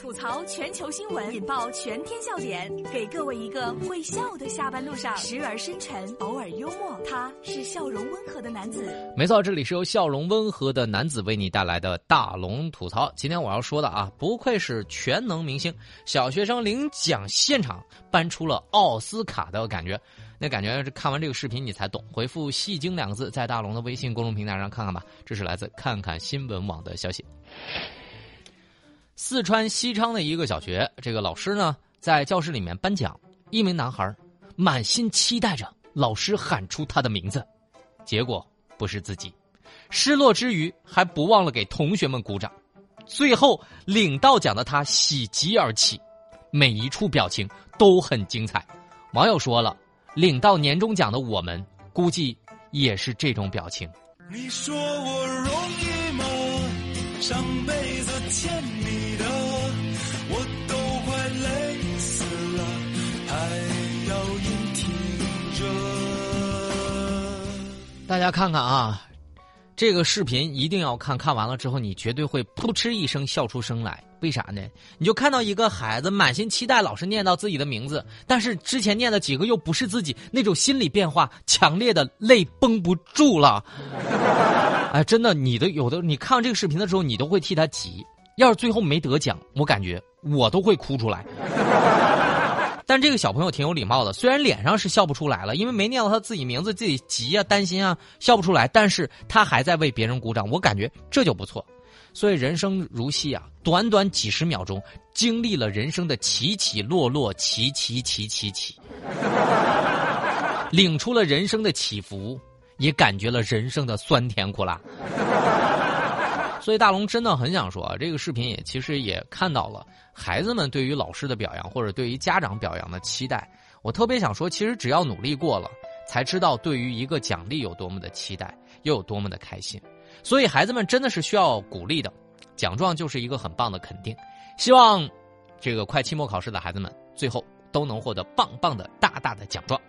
吐槽全球新闻，引爆全天笑点，给各位一个会笑的下班路上，时而深沉，偶尔幽默。他是笑容温和的男子。没错，这里是由笑容温和的男子为你带来的大龙吐槽。今天我要说的啊，不愧是全能明星，小学生领奖现场搬出了奥斯卡的感觉。那感觉是看完这个视频你才懂。回复“戏精”两个字，在大龙的微信公众平台上看看吧。这是来自看看新闻网的消息。四川西昌的一个小学，这个老师呢在教室里面颁奖，一名男孩满心期待着老师喊出他的名字，结果不是自己，失落之余还不忘了给同学们鼓掌。最后领到奖的他喜极而泣，每一处表情都很精彩。网友说了，领到年终奖的我们估计也是这种表情。你说我容易吗？上辈子欠你的，我都快累死了，还要硬挺着。大家看看啊，这个视频一定要看看完了之后，你绝对会扑哧一声笑出声来。为啥呢？你就看到一个孩子满心期待老师念到自己的名字，但是之前念的几个又不是自己，那种心理变化强烈的泪绷不住了。哎，真的，你的有的，你看这个视频的时候，你都会替他急。要是最后没得奖，我感觉我都会哭出来。但这个小朋友挺有礼貌的，虽然脸上是笑不出来了，因为没念到他自己名字，自己急啊、担心啊，笑不出来。但是他还在为别人鼓掌，我感觉这就不错。所以人生如戏啊，短短几十秒钟，经历了人生的起起落落，起起起起起，领出了人生的起伏，也感觉了人生的酸甜苦辣。所以大龙真的很想说啊，这个视频也其实也看到了孩子们对于老师的表扬，或者对于家长表扬的期待。我特别想说，其实只要努力过了，才知道对于一个奖励有多么的期待，又有多么的开心。所以孩子们真的是需要鼓励的，奖状就是一个很棒的肯定。希望这个快期末考试的孩子们最后都能获得棒棒的大大的奖状。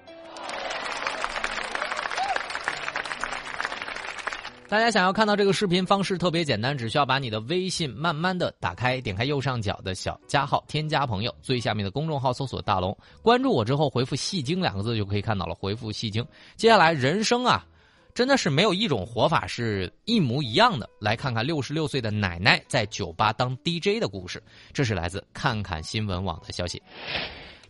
大家想要看到这个视频方式特别简单，只需要把你的微信慢慢的打开，点开右上角的小加号，添加朋友，最下面的公众号搜索大龙，关注我之后回复“戏精”两个字就可以看到了。回复“戏精”，接下来人生啊。真的是没有一种活法是一模一样的。来看看六十六岁的奶奶在酒吧当 DJ 的故事。这是来自看看新闻网的消息。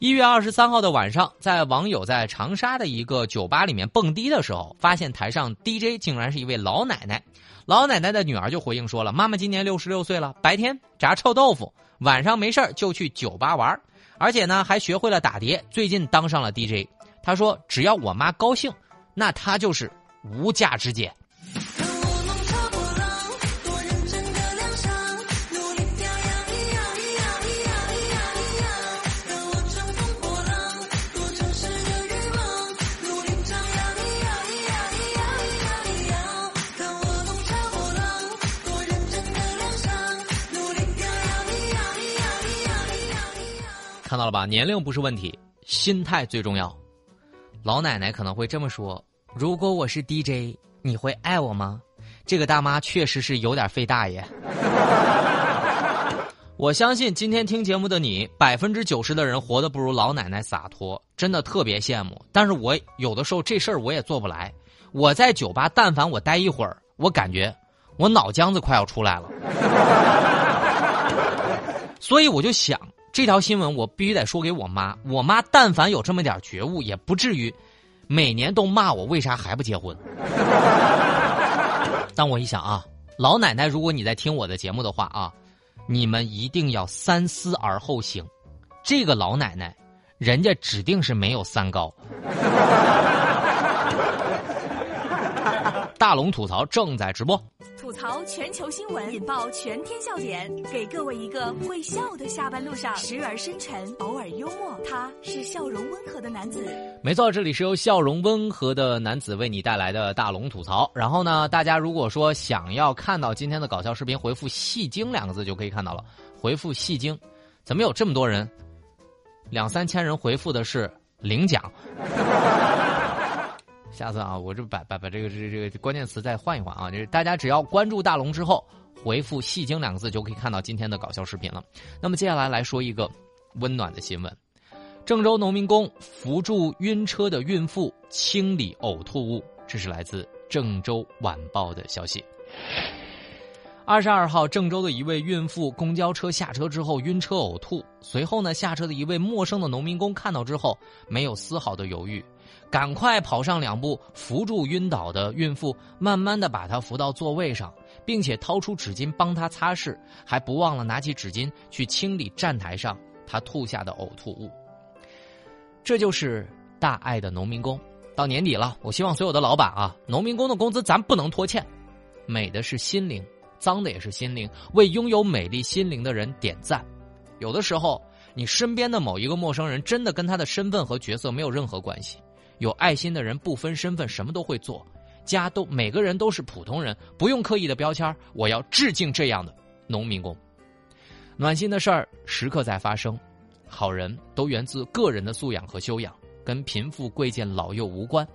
一月二十三号的晚上，在网友在长沙的一个酒吧里面蹦迪的时候，发现台上 DJ 竟然是一位老奶奶。老奶奶的女儿就回应说了：“妈妈今年六十六岁了，白天炸臭豆腐，晚上没事就去酒吧玩，而且呢还学会了打碟，最近当上了 DJ。”她说：“只要我妈高兴，那她就是。”无价之姐。看到了吧？年龄不是问题，心态最重要。老奶奶可能会这么说。如果我是 DJ，你会爱我吗？这个大妈确实是有点费大爷。我相信今天听节目的你，百分之九十的人活得不如老奶奶洒脱，真的特别羡慕。但是我有的时候这事儿我也做不来。我在酒吧，但凡我待一会儿，我感觉我脑浆子快要出来了。所以我就想，这条新闻我必须得说给我妈。我妈但凡有这么点觉悟，也不至于。每年都骂我为啥还不结婚？但我一想啊，老奶奶，如果你在听我的节目的话啊，你们一定要三思而后行。这个老奶奶，人家指定是没有三高。大龙吐槽正在直播。吐槽全球新闻，引爆全天笑点，给各位一个会笑的下班路上，时而深沉，偶尔幽默。他是笑容温和的男子。没错，这里是由笑容温和的男子为你带来的大龙吐槽。然后呢，大家如果说想要看到今天的搞笑视频，回复“戏精”两个字就可以看到了。回复“戏精”，怎么有这么多人？两三千人回复的是领奖。下次啊，我这把把把这个这这个关键词再换一换啊！就是大家只要关注大龙之后，回复“戏精”两个字就可以看到今天的搞笑视频了。那么接下来来说一个温暖的新闻：郑州农民工扶助晕车的孕妇清理呕吐物。这是来自《郑州晚报》的消息。二十二号，郑州的一位孕妇公交车下车之后晕车呕吐，随后呢，下车的一位陌生的农民工看到之后，没有丝毫的犹豫，赶快跑上两步扶住晕倒的孕妇，慢慢的把她扶到座位上，并且掏出纸巾帮她擦拭，还不忘了拿起纸巾去清理站台上她吐下的呕吐物。这就是大爱的农民工。到年底了，我希望所有的老板啊，农民工的工资咱不能拖欠。美的是心灵。脏的也是心灵，为拥有美丽心灵的人点赞。有的时候，你身边的某一个陌生人，真的跟他的身份和角色没有任何关系。有爱心的人不分身份，什么都会做。家都每个人都是普通人，不用刻意的标签。我要致敬这样的农民工。暖心的事儿时刻在发生，好人都源自个人的素养和修养，跟贫富贵贱老幼无关。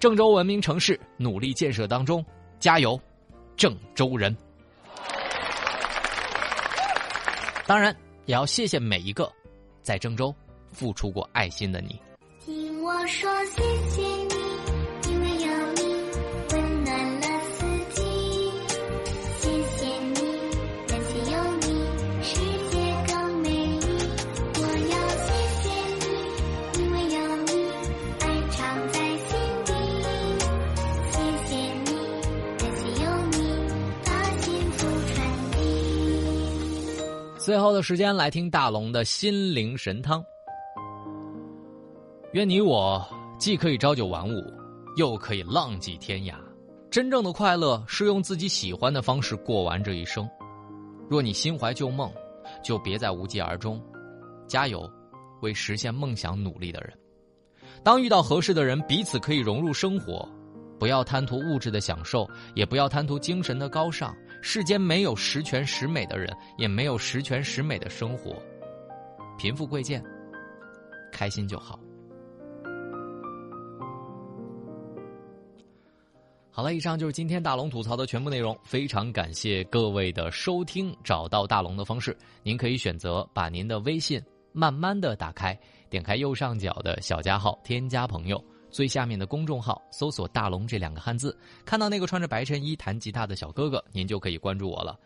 郑州文明城市努力建设当中，加油！郑州人，当然也要谢谢每一个在郑州付出过爱心的你。听我说，谢谢最后的时间来听大龙的心灵神汤。愿你我既可以朝九晚五，又可以浪迹天涯。真正的快乐是用自己喜欢的方式过完这一生。若你心怀旧梦，就别再无疾而终。加油，为实现梦想努力的人。当遇到合适的人，彼此可以融入生活。不要贪图物质的享受，也不要贪图精神的高尚。世间没有十全十美的人，也没有十全十美的生活。贫富贵贱，开心就好。好了，以上就是今天大龙吐槽的全部内容。非常感谢各位的收听。找到大龙的方式，您可以选择把您的微信慢慢的打开，点开右上角的小加号，添加朋友，最下面的公众号搜索“大龙”这两个汉字，看到那个穿着白衬衣弹吉他的小哥哥，您就可以关注我了。